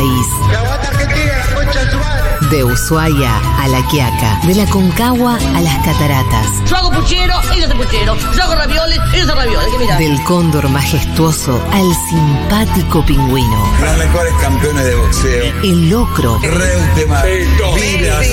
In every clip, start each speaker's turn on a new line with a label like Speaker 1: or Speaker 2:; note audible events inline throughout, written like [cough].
Speaker 1: país. De Ushuaia a La Quiaca, de la Concagua a las Cataratas.
Speaker 2: Yo hago puchero, ellos hacen puchero. Yo hago ravioles, ellos hacen ravioles. ¿Qué mirá?
Speaker 1: Del cóndor majestuoso al simpático pingüino.
Speaker 3: Los mejores campeones de boxeo.
Speaker 1: El locro,
Speaker 3: Reutemann,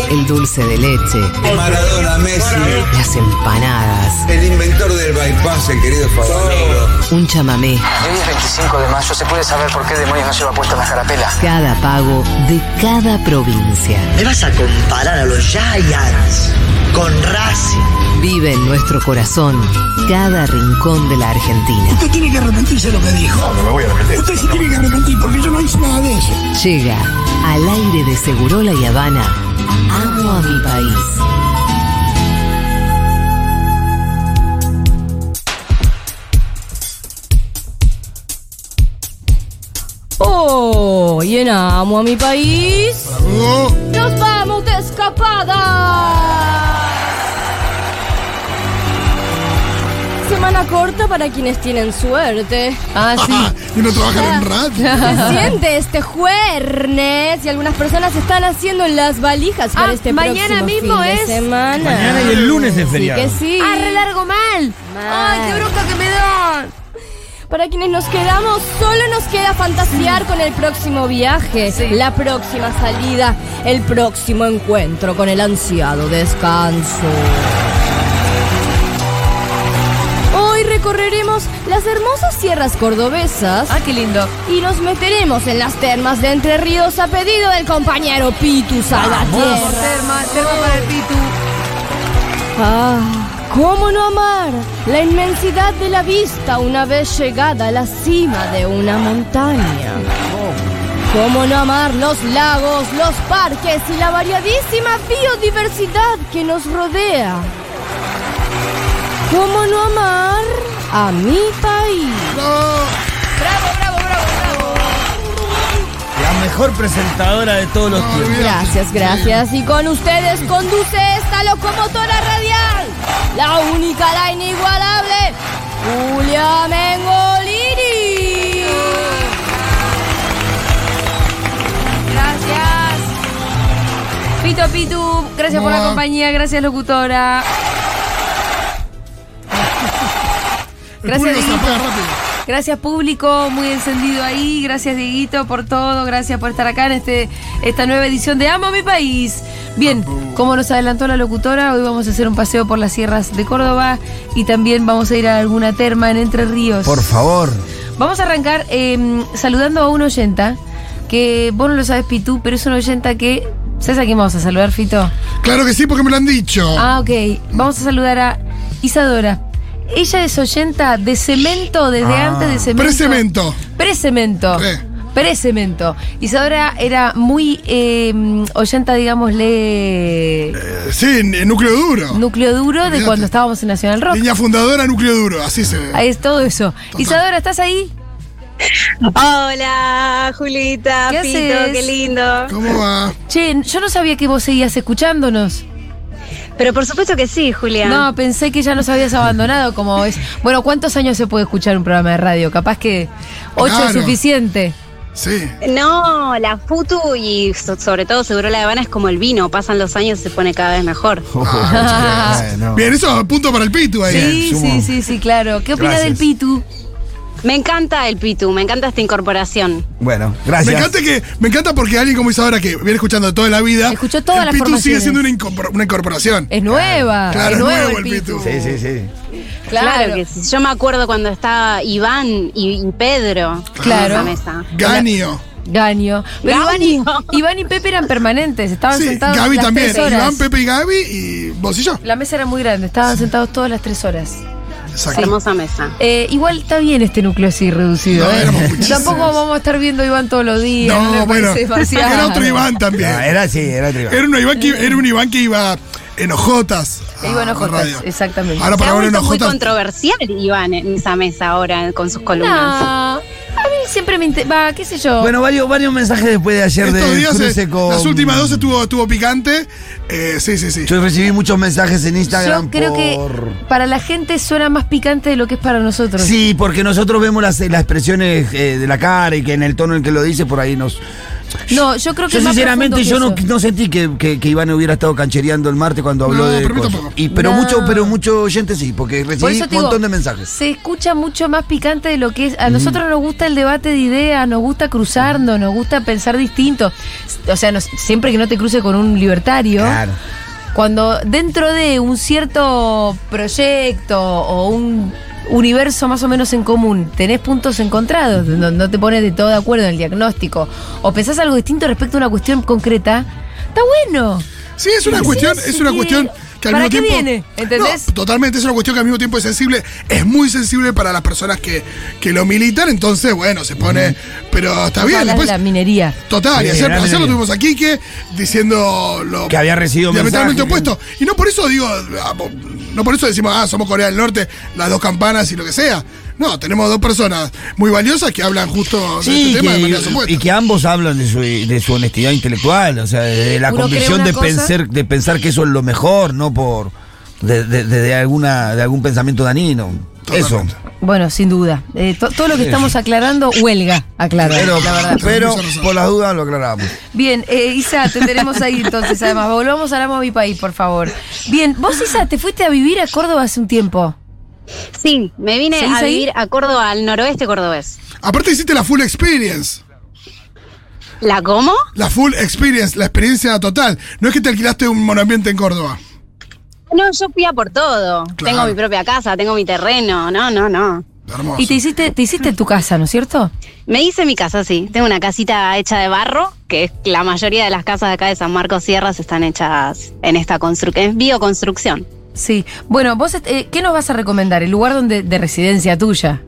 Speaker 1: el dulce de leche,
Speaker 3: Maradona, Messi.
Speaker 1: las empanadas,
Speaker 3: El inventor del bypass, el querido Favaloro.
Speaker 1: un chamamé.
Speaker 4: Hoy es 25 de mayo, ¿se puede saber por qué demonios no lleva puesta la carapela?
Speaker 1: Cada pago de cada provincia.
Speaker 5: ¿Me vas a comparar a los Giants con Racing?
Speaker 1: Vive en nuestro corazón cada rincón de la Argentina.
Speaker 5: Usted tiene que arrepentirse de lo que dijo. No, me voy a arrepentir. Usted se tiene que arrepentir porque yo no hice nada de eso.
Speaker 1: Llega al aire de Segurola y Habana. Amo a mi país.
Speaker 6: Oh, y en amo a mi país. Nos vamos de escapada. Semana corta para quienes tienen suerte.
Speaker 7: Ah, [laughs] sí. y no trabajan en radio. [laughs]
Speaker 6: Se siente este jueves y algunas personas están haciendo las valijas para
Speaker 8: Ah,
Speaker 6: este
Speaker 8: mañana
Speaker 6: próximo
Speaker 8: mismo
Speaker 6: fin de
Speaker 8: es.
Speaker 6: semana.
Speaker 9: Mañana y el lunes es feriado.
Speaker 6: Sí que sí.
Speaker 8: Ah, re largo mal. Ay, qué bronca que me dan.
Speaker 6: Para quienes nos quedamos, solo nos queda fantasear con el próximo viaje, la próxima salida, el próximo encuentro con el ansiado descanso. Hoy recorreremos las hermosas sierras cordobesas
Speaker 8: Ah, qué lindo.
Speaker 6: y nos meteremos en las termas de Entre Ríos a pedido del compañero Pitu Salvatierra.
Speaker 8: Terma, terma para el Pitu.
Speaker 6: Ah, ¿cómo no amar la inmensidad de la vista una vez llegada a la cima de una montaña? ¿Cómo no amar los lagos, los parques y la variadísima biodiversidad que nos rodea? ¿Cómo no amar a mi país?
Speaker 9: Mejor presentadora de todos los tiempos.
Speaker 6: Gracias, gracias. Y con ustedes conduce esta locomotora radial, la única, la inigualable, Julia Mengolini.
Speaker 8: Gracias. Pito, Pitu, gracias por la compañía, gracias locutora. Gracias, Dieguito. Gracias público, muy encendido ahí. Gracias Dieguito por todo. Gracias por estar acá en este, esta nueva edición de Amo a mi país. Bien, como nos adelantó la locutora, hoy vamos a hacer un paseo por las sierras de Córdoba y también vamos a ir a alguna terma en Entre Ríos.
Speaker 9: Por favor.
Speaker 8: Vamos a arrancar eh, saludando a un oyenta que vos no lo sabes, Pitu, pero es un oyenta que. ¿Sabes a quién vamos a saludar, Fito?
Speaker 7: Claro que sí, porque me lo han dicho.
Speaker 8: Ah, ok. Vamos a saludar a Isadora. Ella es oyenta de cemento desde
Speaker 9: Ah.
Speaker 8: antes de cemento.
Speaker 7: Precemento.
Speaker 8: Precemento.
Speaker 7: Re.
Speaker 8: Precemento. Isadora era muy eh, oyenta, digámosle,
Speaker 7: Eh, sí, núcleo duro.
Speaker 8: núcleo duro de cuando estábamos en Nacional Rock.
Speaker 7: Línea fundadora, núcleo duro. Así se ve.
Speaker 8: Ahí es todo eso. Isadora, ¿estás ahí?
Speaker 10: Hola, Julita,
Speaker 8: ¿Qué
Speaker 10: Pito,
Speaker 8: haces?
Speaker 10: qué lindo.
Speaker 7: ¿Cómo va?
Speaker 8: Che, yo no sabía que vos seguías escuchándonos.
Speaker 10: Pero por supuesto que sí, Julián.
Speaker 8: No, pensé que ya nos habías abandonado como es. Bueno, ¿cuántos años se puede escuchar un programa de radio? Capaz que ocho es suficiente.
Speaker 7: Sí.
Speaker 10: No, la Futu y so- sobre todo Seguro La Habana es como el vino, pasan los años y se pone cada vez mejor.
Speaker 7: Ah,
Speaker 9: Bueno. [laughs]
Speaker 7: Bien, eso punto para el Pitu ahí.
Speaker 8: Sí, sí, sí, sí, claro. ¿Qué opinas
Speaker 9: Gracias.
Speaker 8: del Pitu?
Speaker 10: Me encanta el Pitu, me encanta esta incorporación.
Speaker 9: Bueno,
Speaker 7: Me
Speaker 9: gracias.
Speaker 7: encanta que me encanta porque alguien como Isadora que viene escuchando toda la vida.
Speaker 8: Escuchó todas
Speaker 7: el
Speaker 8: las
Speaker 7: Pitu sigue
Speaker 8: formaciones.
Speaker 7: siendo una, incorpor- una incorporación.
Speaker 8: Es nueva.
Speaker 7: Claro,
Speaker 8: es
Speaker 7: es
Speaker 8: nuevo
Speaker 7: nuevo
Speaker 8: el Pitu.
Speaker 7: Pitu.
Speaker 9: Sí, sí, sí.
Speaker 8: Claro.
Speaker 10: que sí. Yo me acuerdo cuando estaba Iván y, y Pedro
Speaker 8: Claro.
Speaker 10: en esa mesa.
Speaker 7: Ganio.
Speaker 8: Gaño. Pero Iván y,
Speaker 10: Gaño.
Speaker 8: Iván y Pepe eran permanentes, estaban
Speaker 7: Sí,
Speaker 8: sentados
Speaker 7: Gaby
Speaker 8: las
Speaker 7: también.
Speaker 8: tres horas.
Speaker 7: Iván, Pepe y Gaby y vos y yo.
Speaker 8: La mesa era muy grande, estaban sentados todas las tres horas.
Speaker 7: Exacto.
Speaker 10: Hermosa mesa.
Speaker 8: Eh, igual está bien este núcleo así reducido.
Speaker 7: No,
Speaker 8: ¿eh? [laughs] Tampoco vamos a estar viendo a Iván todos los días.
Speaker 7: No, bueno. Era otro Iván también.
Speaker 9: No, era así, era otro.
Speaker 7: Era un Iván que, era un Iván que iba en ojotas.
Speaker 8: E ojotas, exactamente.
Speaker 7: Ahora
Speaker 10: Se ha
Speaker 7: para ver en
Speaker 10: vuelto muy controversial Iván en esa mesa ahora con sus
Speaker 8: No,
Speaker 10: columnas.
Speaker 8: Siempre me inter- va, qué sé yo.
Speaker 9: Bueno, varios, varios mensajes después de ayer
Speaker 7: Estos
Speaker 9: de
Speaker 7: días,
Speaker 9: cruce
Speaker 7: eh,
Speaker 9: con-
Speaker 7: las últimas dos estuvo, estuvo picante. Eh, sí, sí, sí.
Speaker 9: Yo recibí muchos mensajes en Instagram
Speaker 8: yo creo
Speaker 9: por...
Speaker 8: que para la gente suena más picante de lo que es para nosotros.
Speaker 9: Sí, porque nosotros vemos las, las expresiones eh, de la cara y que en el tono en que lo dice por ahí nos,
Speaker 8: No, yo creo que
Speaker 9: Yo sinceramente yo no, no sentí que, que, que Iván hubiera estado canchereando el martes cuando habló
Speaker 7: No,
Speaker 9: de
Speaker 7: pero.
Speaker 9: Y, pero
Speaker 8: No.
Speaker 9: mucho, pero mucho oyente sí, porque
Speaker 8: Por
Speaker 9: recibí un
Speaker 8: digo,
Speaker 9: montón de mensajes.
Speaker 8: Se escucha mucho más picante de lo que es. A nosotros nos gusta el debate de ideas, nos gusta cruzarnos, nos gusta pensar distinto. O sea, nos- siempre que no te cruce con un libertario.
Speaker 9: Claro.
Speaker 8: Cuando dentro de un cierto proyecto o un universo más o menos en común tenés puntos encontrados, no, no te pones de todo de acuerdo en el diagnóstico, o pensás algo distinto respecto a una cuestión concreta, está bueno.
Speaker 7: Sí, es una cuestión,
Speaker 8: sí,
Speaker 7: es una
Speaker 8: sí.
Speaker 7: cuestión que al
Speaker 8: ¿Para
Speaker 7: mismo
Speaker 8: qué
Speaker 7: tiempo.
Speaker 8: viene? ¿Entendés?
Speaker 7: No, totalmente, es una cuestión que al mismo tiempo es sensible, es muy sensible para las personas que, que lo militan, entonces, bueno, se pone. Pero está bien, después.
Speaker 8: la minería.
Speaker 7: Total, y
Speaker 9: Sí,
Speaker 7: ayer,
Speaker 9: la
Speaker 7: ayer lo tuvimos aquí que diciendo lo
Speaker 9: Que había recibido
Speaker 7: diametralmente
Speaker 9: mensajes.
Speaker 7: opuesto. Y no por eso digo, ah, no por eso decimos, ah, somos Corea del Norte, las dos campanas y lo que sea. No, tenemos dos personas muy valiosas que hablan justo de
Speaker 9: Sí,
Speaker 7: este tema de
Speaker 9: que-
Speaker 7: maneras
Speaker 9: y, que ambos hablan de su, de su honestidad intelectual, o sea, de la
Speaker 8: Uno
Speaker 9: convicción de
Speaker 8: cosa-
Speaker 9: pensar, de pensar que eso es lo mejor, no por de, de- de- de alguna de algún pensamiento danino. Eso.
Speaker 8: Bueno, sin duda. Eh, to- todo lo que estamos aclarando huelga, aclarar,
Speaker 9: Pero,
Speaker 8: la verdad.
Speaker 9: pero por las dudas lo aclaramos.
Speaker 8: Bien, eh, Isa, te tenemos ahí entonces, además. Volvamos a Amo a mi país, por favor. Bien, vos, Isa, te fuiste a vivir a Córdoba hace un tiempo.
Speaker 10: Sí, me vine
Speaker 8: ¿Seguís
Speaker 10: a
Speaker 8: ahí?
Speaker 10: vivir a Córdoba, al noroeste cordobés.
Speaker 7: Aparte hiciste la full experience.
Speaker 10: ¿La cómo?
Speaker 7: La full experience, la experiencia total. No es que te alquilaste un monoambiente en Córdoba.
Speaker 10: No, yo fui a por todo. Tengo mi propia casa, tengo mi terreno. No, no, no.
Speaker 7: Hermoso.
Speaker 8: Y te hiciste, te hiciste tu casa, ¿no es cierto?
Speaker 10: Me hice mi casa, sí. Tengo una casita hecha de barro, que es la mayoría de las casas de acá de San Marcos Sierras están hechas en esta construcción, en bioconstrucción.
Speaker 8: Sí. Bueno, vos, eh, ¿qué nos vas a recomendar? El lugar donde de residencia tuya.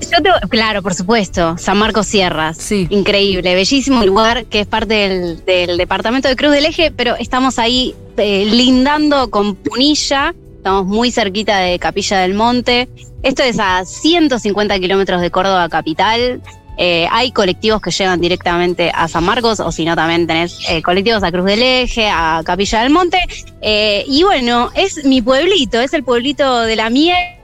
Speaker 10: Yo te- claro, por supuesto, San Marcos Sierras.
Speaker 8: Sí.
Speaker 10: Increíble, bellísimo lugar que es parte del, del departamento de Cruz del Eje, pero estamos ahí eh, lindando con Punilla, estamos muy cerquita de Capilla del Monte. Esto es a 150 kilómetros de Córdoba capital. Eh, hay colectivos que llegan directamente a San Marcos, o si no, también tenés eh, colectivos a Cruz del Eje, a Capilla del Monte. Y bueno, es mi pueblito, es el pueblito de la miel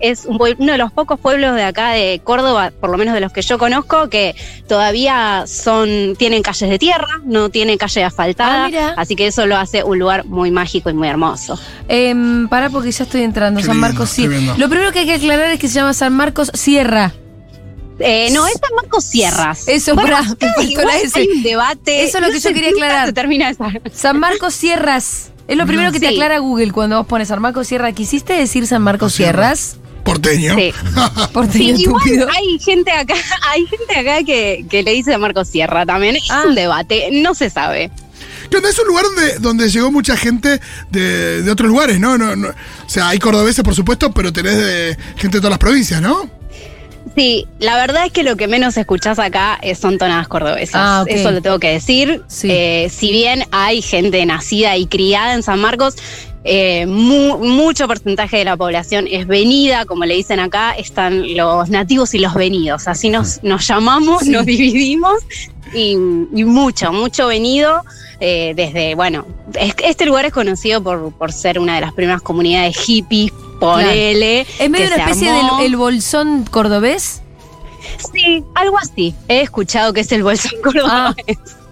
Speaker 10: es un uno de los pocos pueblos de acá de Córdoba, por lo menos de los que yo conozco, que todavía son tienen calles de tierra, no tienen calle asfaltada,
Speaker 8: Ah,
Speaker 10: así que eso lo hace un lugar muy mágico y muy hermoso.
Speaker 8: Eh, pará porque ya estoy entrando.
Speaker 7: Qué
Speaker 8: San
Speaker 7: lindo,
Speaker 8: Marcos Sierra.
Speaker 7: viendo.
Speaker 8: Lo primero que hay que aclarar es que se llama San Marcos Sierra.
Speaker 10: Eh, no, es San Marcos Sierras.
Speaker 8: Eso,
Speaker 10: Bueno,
Speaker 8: me faltó la S.
Speaker 10: Hay un debate.
Speaker 8: Eso es lo que yo quería aclarar.
Speaker 10: Se termina esa.
Speaker 8: San Marcos Sierras. Es lo primero que te
Speaker 10: Sí.
Speaker 8: aclara Google cuando vos pones San Marcos Sierra. ¿Quisiste decir San Marcos
Speaker 7: Sierra.
Speaker 8: Sierras?
Speaker 7: Porteño.
Speaker 10: Sí. [laughs]
Speaker 8: Por
Speaker 10: Sí, igual
Speaker 8: estúpido.
Speaker 10: hay gente acá, [laughs] hay gente acá que, que le dice a Marcos Sierra también. Es
Speaker 8: Ah.
Speaker 10: un debate, no se sabe.
Speaker 7: ¿Qué onda? Es un lugar donde, donde llegó mucha gente de, de otros lugares, ¿no? No, no- O sea, hay cordobeses, por supuesto, pero tenés de gente de todas las provincias, ¿no?
Speaker 10: Sí, la verdad es que lo que menos escuchás acá eh, son tonadas cordobesas.
Speaker 8: Ah.
Speaker 10: Eso lo tengo que decir.
Speaker 8: Sí.
Speaker 10: Eh, si bien hay gente nacida y criada en San Marcos, eh, mu- mucho porcentaje de la población es venida, como le dicen acá, están los nativos y los venidos. Así nos, nos llamamos,
Speaker 8: Sí.
Speaker 10: nos dividimos y, y mucho, mucho venido. eh, desde, bueno, es- este lugar es conocido por, por ser una de las primeras comunidades hippies, ponele.
Speaker 8: Es medio una especie
Speaker 10: armó.
Speaker 8: del el bolsón cordobés.
Speaker 10: Sí, algo así. He escuchado que es el bolsón
Speaker 8: Ah.
Speaker 10: cordobés. [laughs]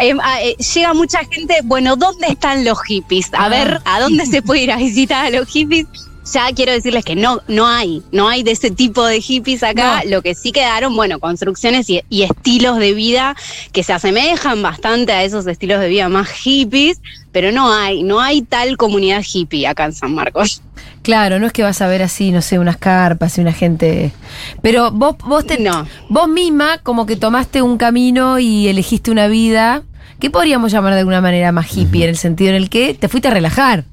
Speaker 10: Eh, ah, eh, llega mucha gente, bueno, ¿dónde están los hippies? A
Speaker 8: Ah.
Speaker 10: ver, ¿a dónde se puede ir a visitar a los hippies? Ya quiero decirles que no, no hay, no hay de ese tipo de hippies acá.
Speaker 8: No.
Speaker 10: Lo que sí quedaron, bueno, construcciones y, y estilos de vida que se asemejan bastante a esos estilos de vida más hippies, pero no hay, no hay tal comunidad hippie acá en San Marcos.
Speaker 8: Claro, no es que vas a ver así, no sé, unas carpas y una gente. Pero vos, vos, te,
Speaker 10: No.
Speaker 8: vos misma como que tomaste un camino y elegiste una vida que podríamos llamar de alguna manera más hippie, en el sentido en el que te fuiste a relajar.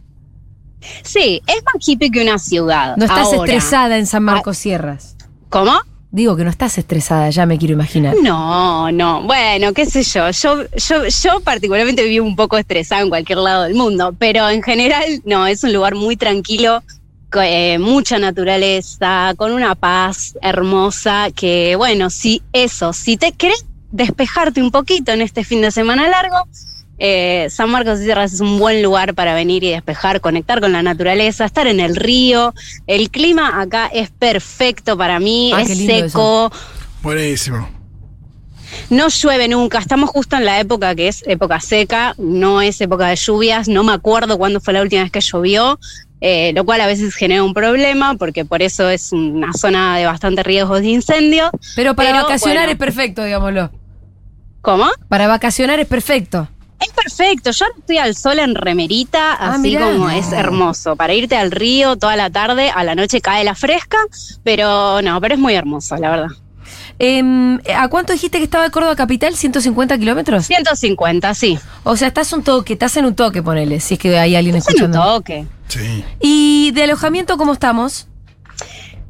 Speaker 10: Sí, es más hippie que una ciudad.
Speaker 8: No estás
Speaker 10: Ahora,
Speaker 8: estresada en San Marcos Sierras.
Speaker 10: ¿Cómo?
Speaker 8: Digo que no estás estresada, ya me quiero imaginar.
Speaker 10: No, no, bueno, qué sé yo. Yo, yo, yo particularmente vivo un poco estresada en cualquier lado del mundo, pero en general no, es un lugar muy tranquilo, eh, mucha naturaleza, con una paz hermosa, que bueno, si eso, si te querés despejarte un poquito en este fin de semana largo, eh, San Marcos de Sierras es un buen lugar para venir y despejar, conectar con la naturaleza, estar en el río. El clima acá es perfecto para mí,
Speaker 8: Ah,
Speaker 10: es seco.
Speaker 7: Buenísimo.
Speaker 10: No llueve nunca, estamos justo en la época que es época seca, no es época de lluvias, no me acuerdo cuándo fue la última vez que llovió, eh, lo cual a veces genera un problema porque por eso es una zona de bastante riesgos de incendio.
Speaker 8: Pero para vacacionar
Speaker 10: bueno,
Speaker 8: es perfecto, digámoslo.
Speaker 10: ¿Cómo?
Speaker 8: Para vacacionar es perfecto.
Speaker 10: Es perfecto, yo estoy al sol en remerita,
Speaker 8: Ah,
Speaker 10: así
Speaker 8: mirá.
Speaker 10: como es hermoso. Para irte al río toda la tarde, a la noche cae la fresca, pero no, pero es muy hermoso, la verdad.
Speaker 8: Em, ¿A cuánto dijiste que estaba de Córdoba Capital? ¿150 kilómetros?
Speaker 10: 150, sí.
Speaker 8: O sea, estás un toque, estás en un toque, ponele, si es que hay alguien
Speaker 10: Es un
Speaker 8: escuchando.
Speaker 10: toque.
Speaker 7: Sí.
Speaker 8: ¿Y de alojamiento cómo estamos?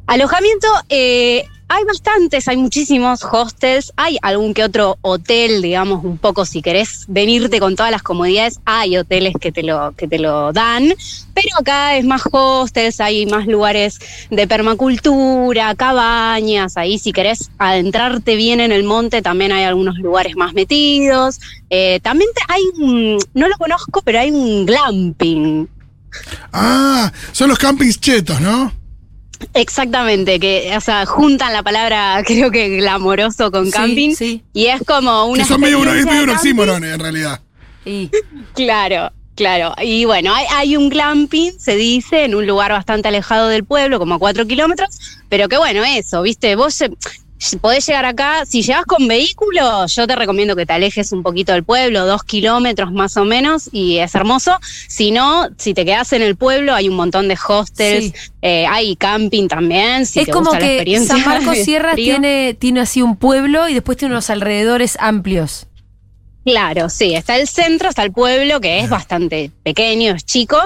Speaker 10: Alojamiento, eh, hay bastantes, hay muchísimos hostels, hay algún que otro hotel, digamos, un poco si querés venirte con todas las comodidades, hay hoteles que te lo, que te lo dan, pero acá es más hostels, hay más lugares de permacultura, cabañas, ahí si querés adentrarte bien en el monte, también hay algunos lugares más metidos. Eh, también hay un, no lo conozco, pero hay un glamping.
Speaker 7: Ah, son los campings chetos, ¿no?
Speaker 10: Exactamente, que, o sea, juntan la palabra, [laughs] creo que glamoroso con
Speaker 8: Sí,
Speaker 10: camping.
Speaker 8: sí.
Speaker 10: Y es como una.
Speaker 7: Que son medio, es medio un oxímoron en realidad.
Speaker 8: Y
Speaker 10: Claro, claro. Y bueno, hay, hay un glamping, se dice, en un lugar bastante alejado del pueblo, como a cuatro kilómetros. Pero que bueno, eso, ¿viste? Vos eh, podés llegar acá, si llegas con vehículo, yo te recomiendo que te alejes un poquito del pueblo, dos kilómetros más o menos, y es hermoso. Si no, si te quedas en el pueblo, hay un montón de hostels,
Speaker 8: Sí.
Speaker 10: eh, hay camping también. Si
Speaker 8: es
Speaker 10: te
Speaker 8: como
Speaker 10: gusta la
Speaker 8: que
Speaker 10: experiencia
Speaker 8: San [laughs] Marcos
Speaker 10: frío.
Speaker 8: tiene, tiene así un pueblo y después tiene unos alrededores amplios.
Speaker 10: Claro, sí, está el centro, está el pueblo, que es bastante pequeño, es chico,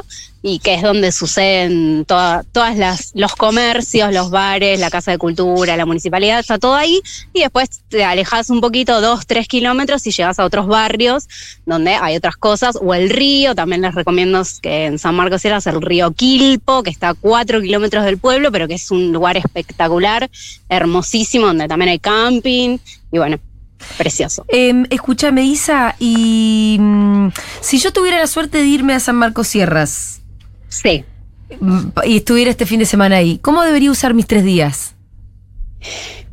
Speaker 10: y que es donde suceden toda- todas las los comercios, los bares, la casa de cultura, la municipalidad, está todo ahí, y después te alejas un poquito, dos, tres kilómetros, y llegas a otros barrios donde hay otras cosas, o el río, también les recomiendo que en San Marcos Sierras el río Quilpo, que está a cuatro kilómetros del pueblo, pero que es un lugar espectacular, hermosísimo, donde también hay camping, y bueno, precioso.
Speaker 8: Em, escúchame, Isa, y mm, si yo tuviera la suerte de irme a San Marcos Sierras
Speaker 10: Sí.
Speaker 8: mm, y estuviera este fin de semana ahí, ¿cómo debería usar mis tres días?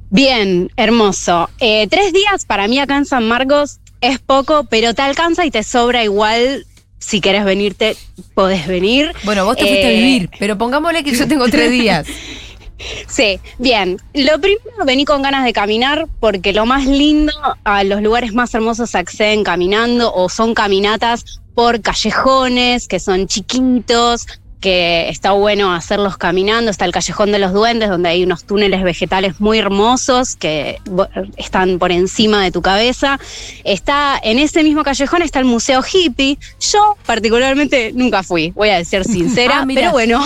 Speaker 10: Bien, hermoso. Eh, tres días para mí acá en San Marcos es poco, pero te alcanza y te sobra igual. Si querés venirte, podés venir.
Speaker 8: Bueno, vos te fuiste a
Speaker 10: Eh,
Speaker 8: vivir, pero pongámosle que yo tengo tres [laughs] días.
Speaker 10: Sí, bien. Lo primero, vení con ganas de caminar, porque lo más lindo, a los lugares más hermosos acceden caminando o son caminatas por callejones que son chiquitos, que está bueno hacerlos caminando. Está el Callejón de los Duendes, donde hay unos túneles vegetales muy hermosos que están por encima de tu cabeza. Está en ese mismo callejón está el Museo Hippie. Yo particularmente nunca fui, voy a ser [laughs] sincera,
Speaker 8: Ah,
Speaker 10: pero bueno.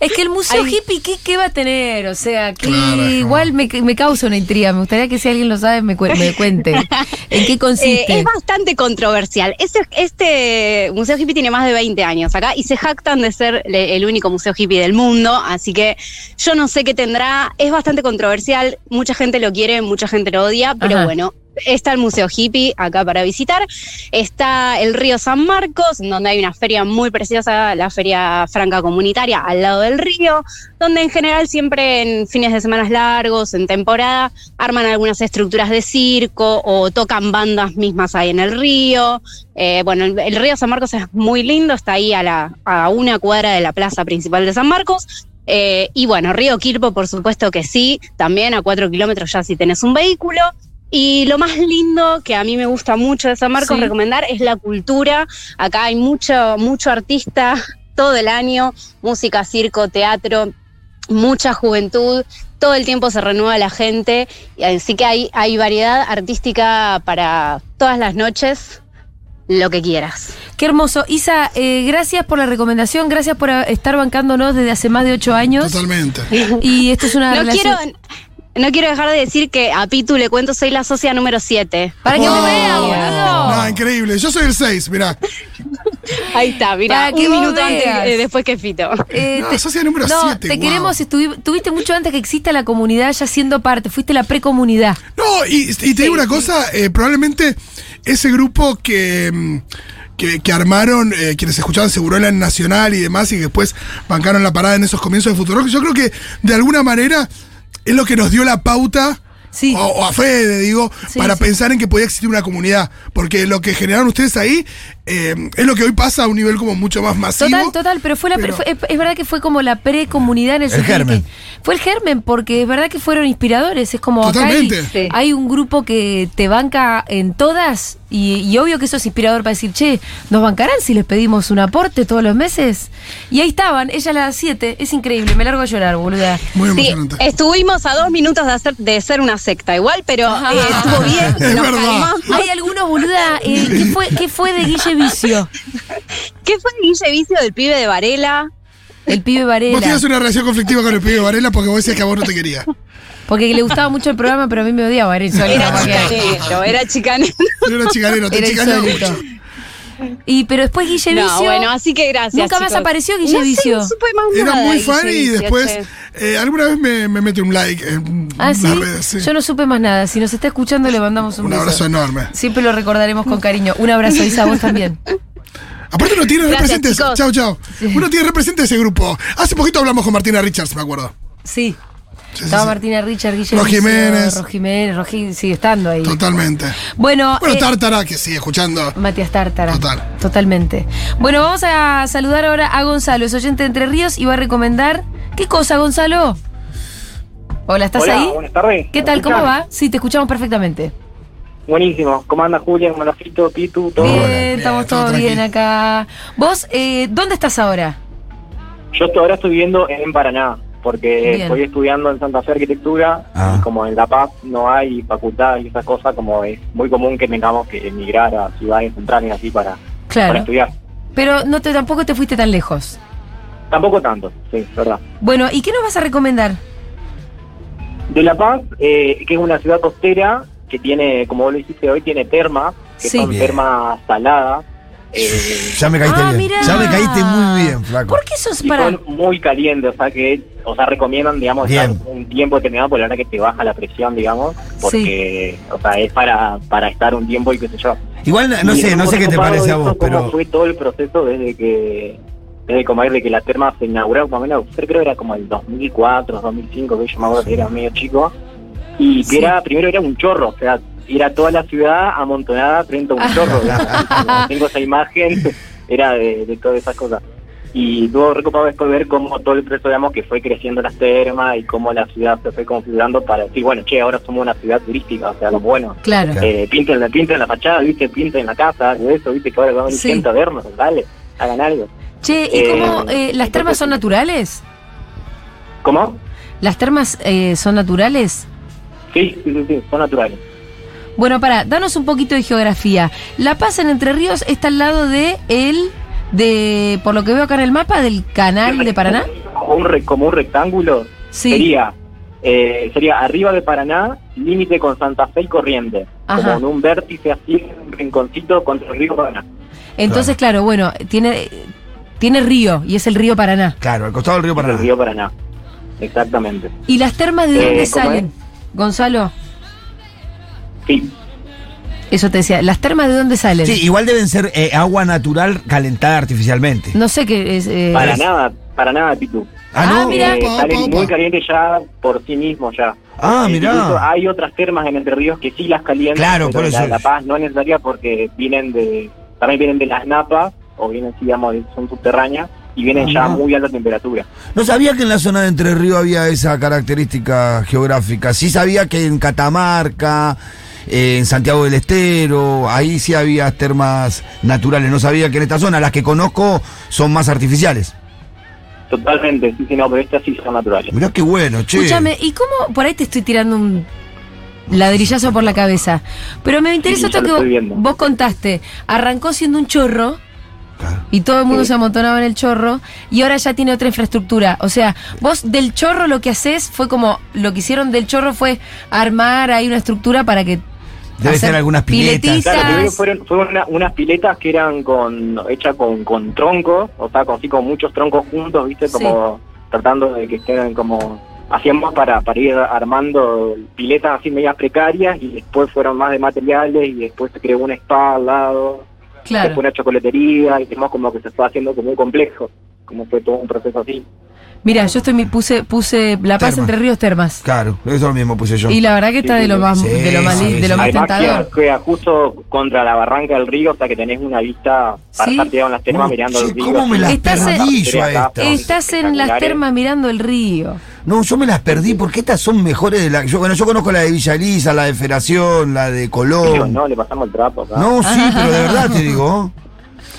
Speaker 8: Es que el museo hippie, ¿qué, qué va a tener? O sea, que
Speaker 7: Claro,
Speaker 8: igual me, me causa una intriga. Me gustaría que si alguien lo sabe me, cu- me cuente. [laughs] ¿En qué consiste?
Speaker 10: Eh, es bastante controversial. Este, este Museo Hippie tiene más de 20 años acá y se jactan de ser el único museo hippie del mundo, así que yo no sé qué tendrá. Es bastante controversial, mucha gente lo quiere, mucha gente lo odia, pero
Speaker 8: Ajá.
Speaker 10: bueno. Está el Museo Hippie acá para visitar. Está el río San Marcos, donde hay una feria muy preciosa, la Feria Franca Comunitaria, al lado del río, donde en general siempre en fines de semanas largos, en temporada, arman algunas estructuras de circo o tocan bandas mismas ahí en el río. Eh, bueno, el, río San Marcos es muy lindo, está ahí a, la, una cuadra de la plaza principal de San Marcos. Eh, y bueno, Río Quilpo, por supuesto que sí, también a cuatro kilómetros ya si tenés un vehículo. Y lo más lindo que a mí me gusta mucho de San Marcos
Speaker 8: Sí.
Speaker 10: recomendar es la cultura. Acá hay mucho, mucho artista todo el año, música, circo, teatro, mucha juventud, todo el tiempo se renueva la gente, y así que hay, hay variedad artística para todas las noches, lo que quieras.
Speaker 8: Qué hermoso. Isa, eh, gracias por la recomendación, gracias por estar bancándonos desde hace más de ocho años.
Speaker 7: Totalmente.
Speaker 8: Y esto es una
Speaker 10: No
Speaker 8: relación...
Speaker 10: quiero, no quiero dejar de decir que a Pitu le cuento, soy la socia número 7.
Speaker 8: Para que me vea, boludo.
Speaker 7: No, increíble. Yo soy el 6, mirá. [laughs]
Speaker 10: Ahí está, mira,
Speaker 8: Para que
Speaker 10: un minuto antes, eh, después que Fito.
Speaker 8: Eh,
Speaker 7: No,
Speaker 8: te-
Speaker 7: socia número
Speaker 8: no,
Speaker 7: siete,
Speaker 8: te
Speaker 7: wow.
Speaker 8: queremos, tuviste mucho antes que exista la comunidad ya siendo parte, fuiste la precomunidad.
Speaker 7: No, y, y te digo una cosa, eh, probablemente ese grupo que, mm, que, que armaron eh, quienes escuchaban Segurola en Nacional y demás y que después bancaron la parada en esos comienzos de Futuro, yo creo que de alguna manera es lo que nos dio la pauta
Speaker 8: Sí.
Speaker 7: o, o a Fede, digo,
Speaker 8: Sí,
Speaker 7: para
Speaker 8: sí.
Speaker 7: pensar en que podía existir una comunidad. Porque lo que generaron ustedes ahí eh, es lo que hoy pasa a un nivel como mucho más masivo.
Speaker 8: Total, total, pero fue la
Speaker 7: pero-
Speaker 8: fue- es, es verdad que fue como la precomunidad en el,
Speaker 9: El
Speaker 8: sentido de
Speaker 9: germen.
Speaker 8: que fue el germen porque es verdad que fueron inspiradores, es como acá hay,
Speaker 7: Totalmente.
Speaker 10: Sí.
Speaker 8: hay un grupo que te banca en todas y, y obvio que eso es inspirador para decir, "Che, nos bancarán si les pedimos un aporte todos los meses." Y ahí estaban, ella a las 7, es increíble, me largo a llorar, boluda.
Speaker 7: Muy
Speaker 10: Sí, estuvimos a dos minutos de, hacer, de ser una secta igual, pero eh, estuvo bien.
Speaker 7: Es
Speaker 10: nos
Speaker 7: verdad.
Speaker 10: calmamos.
Speaker 8: Hay algunos boluda, eh, ¿qué fue qué fue de Guille Vicio? [laughs]
Speaker 10: ¿Qué fue el Guille Vicio del pibe de Varela?
Speaker 8: El pibe
Speaker 7: Vos
Speaker 8: Varela.
Speaker 7: tenías una relación conflictiva con el pibe Varela porque vos decías que a vos no te quería.
Speaker 8: Porque le gustaba mucho el programa, pero a mí me odiaba, era insólito.
Speaker 10: Era chicanero, era chicanero.
Speaker 7: Yo era chicanero, te
Speaker 8: Era
Speaker 7: mucho.
Speaker 8: Y pero después Guille
Speaker 10: No,
Speaker 8: Vicio.
Speaker 10: bueno, así que gracias.
Speaker 8: Nunca más
Speaker 10: chicos.
Speaker 8: apareció Guille
Speaker 10: no sé,
Speaker 8: Vicio.
Speaker 10: no supe más
Speaker 7: Era muy fan
Speaker 10: Guille
Speaker 7: y después eh, alguna vez me, me mete un like en
Speaker 8: Ah,
Speaker 7: las
Speaker 8: ¿sí?
Speaker 7: redes. sí.
Speaker 8: Yo no supe más nada. Si nos está escuchando, le mandamos un,
Speaker 7: Un
Speaker 8: beso.
Speaker 7: abrazo enorme.
Speaker 8: Siempre lo recordaremos con cariño. Un abrazo, Isa, vos también.
Speaker 7: Aparte uno tiene representes. Chao, chao. Uno tiene representes de ese grupo. Hace poquito hablamos con Martina Richards, me acuerdo.
Speaker 8: Sí. Estaba
Speaker 7: sí.
Speaker 8: Martina Richard, Guille
Speaker 7: Ro
Speaker 8: Vicio,
Speaker 7: Jiménez.
Speaker 8: Ro Jiménez, Ro Ji- sigue estando ahí.
Speaker 7: Totalmente.
Speaker 8: Bueno,
Speaker 7: Bueno,
Speaker 8: eh,
Speaker 7: Tártara, que sigue escuchando.
Speaker 8: Matías Tártara.
Speaker 7: Total.
Speaker 8: Totalmente. Bueno, vamos a saludar ahora a Gonzalo, es oyente de Entre Ríos y va a recomendar. ¿Qué cosa, Gonzalo? Hola, ¿estás
Speaker 11: Hola,
Speaker 8: ahí?
Speaker 11: buenas tardes.
Speaker 8: ¿Qué
Speaker 11: ¿Me
Speaker 8: tal? ¿Cómo va? Sí, te escuchamos perfectamente.
Speaker 11: Buenísimo. ¿Cómo anda Julia? ¿Cómo anda Fito, Pitu? ¿Todo?
Speaker 8: Bien,
Speaker 7: bien,
Speaker 8: estamos
Speaker 7: todo
Speaker 8: todos bien acá. Vos, eh, ¿dónde estás ahora?
Speaker 11: Yo estoy- ahora estoy viviendo en Paraná, porque
Speaker 8: Bien.
Speaker 11: estoy estudiando en Santa Fe Arquitectura,
Speaker 9: Ah.
Speaker 11: y como en La Paz no hay facultad y esas cosas, como es muy común que tengamos que emigrar a ciudades centrales así para, para estudiar.
Speaker 8: Pero no te, tampoco te fuiste tan lejos.
Speaker 11: Tampoco tanto, sí, verdad.
Speaker 8: Bueno, ¿y qué nos vas a recomendar?
Speaker 11: De La Paz, eh, que es una ciudad costera que tiene, como vos lo dijiste hoy, tiene termas, que
Speaker 8: Sí.
Speaker 11: son
Speaker 9: Bien.
Speaker 11: termas saladas. eh,
Speaker 9: Ya me caíste
Speaker 8: Ah,
Speaker 9: bien.
Speaker 8: mirá.
Speaker 9: Ya me caíste muy bien, flaco.
Speaker 8: ¿Por qué sos
Speaker 11: y
Speaker 8: para.?
Speaker 11: son muy calientes, o sea que, o sea, recomiendan, digamos,
Speaker 9: Bien.
Speaker 11: estar un tiempo determinado, porque la verdad que te baja la presión, digamos, porque, o sea, es para, para estar un tiempo y qué sé yo.
Speaker 9: Igual no sé, no sé qué te parece a vos, pero.
Speaker 11: fue todo el proceso desde que, desde como de que la terma se inauguró, más o menos, creo que era como el 2004, 2005, que yo me acuerdo que era medio chico, y que
Speaker 8: Sí.
Speaker 11: era, primero era un chorro, o sea, era toda la ciudad amontonada frente a un chorro, [laughs] tengo esa imagen, era de, de todas esas cosas. Y tuvo recopado después ver cómo todo el proceso, digamos, que fue creciendo las termas y cómo la ciudad se fue configurando para decir, bueno, che, ahora somos una ciudad turística, o sea, como bueno,
Speaker 8: Claro.
Speaker 11: eh, pinten, la, pinten la fachada, viste, pinten la casa, algo de eso, viste, que ahora va a venir
Speaker 8: Sí.
Speaker 11: a vernos, dale, hagan algo.
Speaker 8: Che, ¿y
Speaker 11: Eh,
Speaker 8: cómo eh, las termas son naturales?
Speaker 11: ¿Cómo?
Speaker 8: ¿Las termas eh, son naturales?
Speaker 11: Sí, sí, sí, sí, son naturales.
Speaker 8: Bueno, para, danos un poquito de geografía. La Paz en Entre Ríos está al lado de el, de, por lo que veo acá en el mapa, del canal de Paraná.
Speaker 11: Como un, re- como un rectángulo,
Speaker 8: Sí.
Speaker 11: sería eh, sería arriba de Paraná, límite con Santa Fe y Corriente,
Speaker 8: Ajá.
Speaker 11: como en un vértice así, un rinconcito contra el río Paraná.
Speaker 8: Entonces, claro, bueno, tiene, tiene río y es el río Paraná.
Speaker 9: Claro, al costado del río
Speaker 11: El
Speaker 9: Paraná.
Speaker 11: río Paraná, exactamente.
Speaker 8: ¿Y las termas de
Speaker 11: Eh,
Speaker 8: dónde
Speaker 11: ¿cómo
Speaker 8: salen? Gonzalo,
Speaker 11: Sí,
Speaker 8: eso te decía. ¿Las termas de dónde salen?
Speaker 9: Sí, igual deben ser eh, agua natural calentada artificialmente.
Speaker 8: No sé qué es. eh,
Speaker 11: para
Speaker 8: es-
Speaker 11: nada, para nada, Pitu.
Speaker 9: Ah,
Speaker 8: Ah,
Speaker 9: no.
Speaker 8: mira.
Speaker 11: Eh, salen muy calientes ya por sí mismos ya.
Speaker 9: Ah,
Speaker 11: Eh, incluso hay otras termas en Entre Ríos que sí las calientan,
Speaker 9: Claro,
Speaker 11: pero
Speaker 9: por
Speaker 11: la,
Speaker 9: eso.
Speaker 11: la Paz no es necesaria porque vienen de, también vienen de las napas, o vienen, sí, digamos, de- son subterráneas, y vienen ya
Speaker 9: Ajá.
Speaker 11: muy alta temperatura.
Speaker 9: No sabía que en la zona de Entre Ríos había esa característica geográfica. Sí sabía que en Catamarca, eh, en Santiago del Estero, ahí sí había termas naturales. No sabía que en esta zona, las que conozco, son más artificiales.
Speaker 11: Totalmente, sí, sí, no, pero estas sí son naturales.
Speaker 9: Mirá qué bueno, che.
Speaker 8: Escúchame, ¿y cómo? Por ahí te estoy tirando un ladrillazo por la cabeza. Pero me interesa
Speaker 11: Sí,
Speaker 8: esto que vos, contaste. Arrancó siendo un chorro. Y todo el mundo
Speaker 11: Sí.
Speaker 8: se amontonaba en el chorro y ahora ya tiene otra infraestructura. O sea, vos del chorro lo que haces fue como lo que hicieron del chorro fue armar ahí una estructura para que
Speaker 9: Debe ser algunas piletas.
Speaker 11: Claro, primero fueron, fueron una- unas piletas que eran con hechas con, con troncos, o sea, con, así, con muchos troncos juntos, ¿viste?
Speaker 8: Sí.
Speaker 11: Como tratando de que estén como... Hacíamos para, para ir armando piletas así medias precarias y después fueron más de materiales y después se creó un spa al lado,
Speaker 8: Claro.
Speaker 11: después una chocolatería y demás como que se fue haciendo como un complejo, como fue todo un proceso así.
Speaker 8: Mira, yo estoy mi- puse puse La Paz
Speaker 9: Termas.
Speaker 8: entre Ríos Termas.
Speaker 9: Claro, eso mismo puse yo.
Speaker 8: Y la verdad que está de lo más
Speaker 9: Sí,
Speaker 8: de lo más,
Speaker 9: sí,
Speaker 8: de lo
Speaker 9: sí.
Speaker 8: más
Speaker 11: Además
Speaker 8: tentador.
Speaker 11: queda justo contra la barranca del río, sea que tenés una vista para
Speaker 8: Sí.
Speaker 11: estar tirado en las termas mirando
Speaker 9: che,
Speaker 11: el río.
Speaker 9: ¿cómo me las
Speaker 8: Estás en-
Speaker 9: yo a estas?
Speaker 8: Estás en las termas mirando el río.
Speaker 9: No, yo me las perdí porque estas son mejores de la. Yo, bueno, yo conozco la de Villa Elisa, la de Federación, la de
Speaker 11: Digo,
Speaker 9: Colón.
Speaker 11: no, le pasamos el trapo acá.
Speaker 9: No, sí, [laughs] pero de verdad te digo.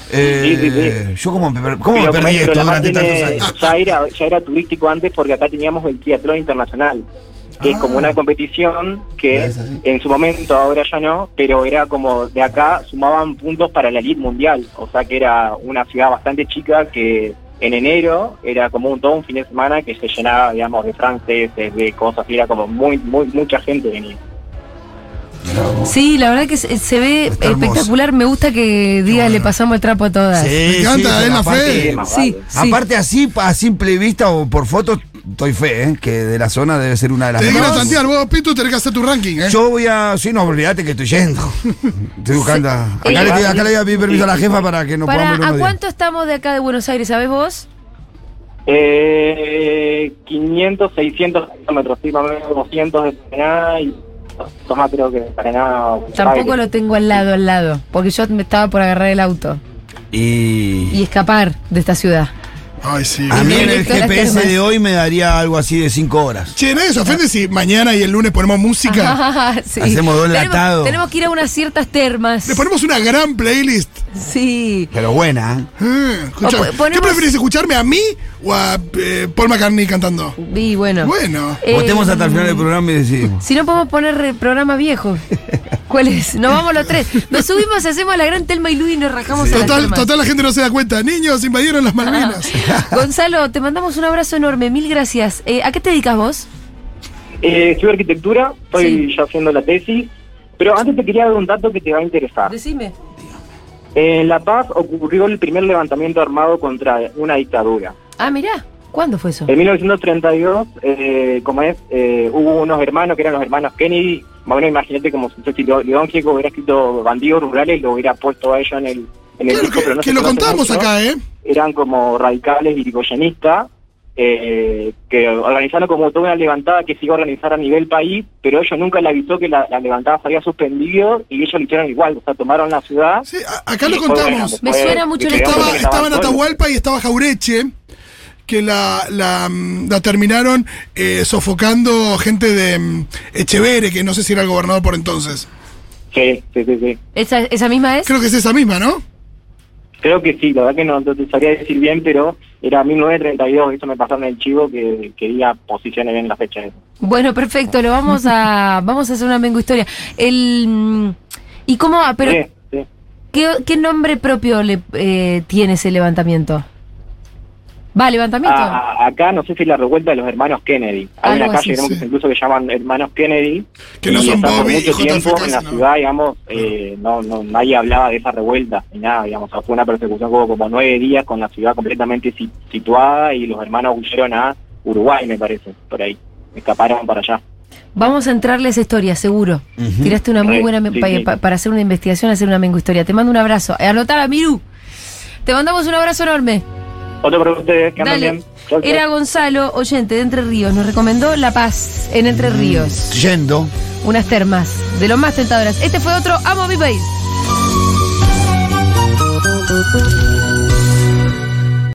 Speaker 9: Eh,
Speaker 11: Sí, sí,
Speaker 9: Yo cómo me, cómo me
Speaker 11: Pero,
Speaker 9: perdí
Speaker 11: maestro,
Speaker 9: esto durante
Speaker 11: tiene-
Speaker 9: tantos años.
Speaker 11: ya, era, ya era turístico antes porque acá teníamos el triatlón internacional, que es como una competición que en su momento, ahora ya no, pero era como de acá sumaban puntos para la elite mundial, o sea que era una ciudad bastante chica que en enero era como un todo un fin de semana que se llenaba, digamos, de franceses, de cosas, y era como muy, muy, mucha gente venía.
Speaker 8: Sí, la verdad que se, se ve
Speaker 9: Está hermoso.
Speaker 8: espectacular. Me gusta que digas le pasamos el trapo a todas.
Speaker 9: Sí,
Speaker 7: Me encanta,
Speaker 9: sí,
Speaker 7: es la
Speaker 9: aparte-
Speaker 7: fe.
Speaker 11: Más
Speaker 8: Sí,
Speaker 11: vale.
Speaker 8: sí.
Speaker 9: Aparte así, a simple vista o por fotos, estoy fe, ¿eh? que de la zona debe ser una de las
Speaker 7: a
Speaker 9: mejores.
Speaker 7: tantear, vos, Pitu, tenés que hacer tu ranking, ¿eh?
Speaker 9: Yo voy a. Sí, no, olvídate que estoy yendo. [laughs] Estoy buscando. Acá, le, acá le voy a pedir permiso a la jefa para que no
Speaker 8: Para,
Speaker 9: podamos ir
Speaker 8: ¿A cuánto estamos de acá de Buenos Aires? ¿Sabés vos?
Speaker 11: Eh, 500, 600 kilómetros, sí, más o menos 200 de Paraná y toma creo que de Paraná.
Speaker 8: Tampoco lo tengo al lado, al lado. Porque yo me estaba por agarrar el auto
Speaker 9: Y.
Speaker 8: y escapar de esta ciudad.
Speaker 7: Ay, sí.
Speaker 9: A mí en el GPS de hoy me daría algo así de 5 horas.
Speaker 7: Che, nadie se ofende si mañana y el lunes ponemos música. [laughs]
Speaker 8: Sí.
Speaker 9: Hacemos
Speaker 8: tenemos,
Speaker 9: atado.
Speaker 8: tenemos que ir a unas ciertas termas.
Speaker 7: Le ponemos una gran playlist.
Speaker 8: Sí.
Speaker 9: Pero buena, ¿eh?
Speaker 7: Eh, escucha,
Speaker 8: ponemos-
Speaker 7: ¿Qué preferís, escucharme a mí o a eh, Paul McCartney cantando?
Speaker 8: Y bueno.
Speaker 7: Bueno.
Speaker 8: Eh,
Speaker 9: Votemos hasta el final del programa y decidimos.
Speaker 8: Si no podemos poner programa viejo. [laughs] ¿Cuál es? Nos vamos los tres. Nos subimos, hacemos la gran Telma y Luis y nos rajamos a las
Speaker 7: Total,
Speaker 8: termas.
Speaker 7: total, la gente no se da cuenta. Niños, invadieron las Malvinas. [laughs]
Speaker 8: Gonzalo, te mandamos un abrazo enorme. Mil gracias. Eh, ¿A qué te dedicas vos?
Speaker 11: Eh, estudio arquitectura, estoy
Speaker 8: Sí.
Speaker 11: ya haciendo la tesis, pero antes te quería dar un dato que te va a interesar.
Speaker 8: Decime.
Speaker 11: En La Paz ocurrió el primer levantamiento armado contra una dictadura.
Speaker 8: Ah, mirá. ¿Cuándo fue eso?
Speaker 11: En 1932, eh, como es, eh, hubo unos hermanos que eran los hermanos Kennedy. Más o menos imagínate como si León Gieco hubiera escrito bandidos rurales lo hubiera puesto a ellos en el, en el
Speaker 7: Claro,
Speaker 11: disco, pero
Speaker 7: que,
Speaker 11: no
Speaker 7: que
Speaker 11: se
Speaker 7: lo contamos
Speaker 11: mucho.
Speaker 7: acá, ¿eh?
Speaker 11: Eran como radicales y irigoyenistas, eh, que organizaron como toda una levantada que se iba a organizar a nivel país, pero ellos nunca le avisó que la, la levantada se había suspendido y ellos lo hicieron igual, o sea, tomaron la ciudad.
Speaker 7: Sí, acá lo
Speaker 11: bueno,
Speaker 7: contamos.
Speaker 8: Me
Speaker 11: después
Speaker 8: suena mucho la
Speaker 7: Estaba, estaba en. Atahualpa y estaba Jaureche, que la, la, mm, la terminaron eh, sofocando gente de mm, Echevere, que no sé si era el gobernador por entonces.
Speaker 11: Sí, sí, sí, sí.
Speaker 8: ¿Esa, esa misma es?
Speaker 7: Creo que es esa misma, ¿no?
Speaker 11: Creo que sí, la verdad que no, no te sabría decir bien, pero era 1932, eso me pasaron en el chivo que quería posiciones bien la fecha.
Speaker 8: Bueno, perfecto. Lo vamos a vamos a hacer una mengo historia. El mm, ¿Y cómo? ah, Pero
Speaker 11: Sí, sí.
Speaker 8: ¿qué, qué nombre propio le eh, tiene ese levantamiento? ¿Va, levantamiento?
Speaker 11: A- a- acá no sé si la revuelta de los hermanos Kennedy. Hay
Speaker 8: Algo
Speaker 11: una
Speaker 8: así,
Speaker 11: calle creo
Speaker 7: sí.
Speaker 11: que incluso que llaman hermanos Kennedy.
Speaker 7: Que no
Speaker 11: y
Speaker 7: son Bobby
Speaker 11: mucho tiempo en la ciudad, digamos, eh, no, no, nadie hablaba de esa revuelta ni nada, digamos. O sea, fue una persecución como, como nueve días con la ciudad completamente si- situada y los hermanos huyeron a Uruguay, me parece, por ahí. Escaparon para allá.
Speaker 8: Vamos a entrarle a esa historia, seguro. Tiraste una muy buena
Speaker 11: sí,
Speaker 8: pa-
Speaker 11: sí.
Speaker 8: pa- para hacer una investigación, hacer una mengo historia. Te mando un abrazo. Anotala, Miru. Te mandamos un abrazo enorme.
Speaker 11: Otro para ustedes, que andan
Speaker 8: Dale.
Speaker 11: bien. Chau, chau.
Speaker 8: Era Gonzalo, oyente de Entre Ríos. Nos recomendó La Paz en Entre Ríos.
Speaker 9: Yendo.
Speaker 8: Unas termas de lo más tentadoras. Este fue otro Amo mi país.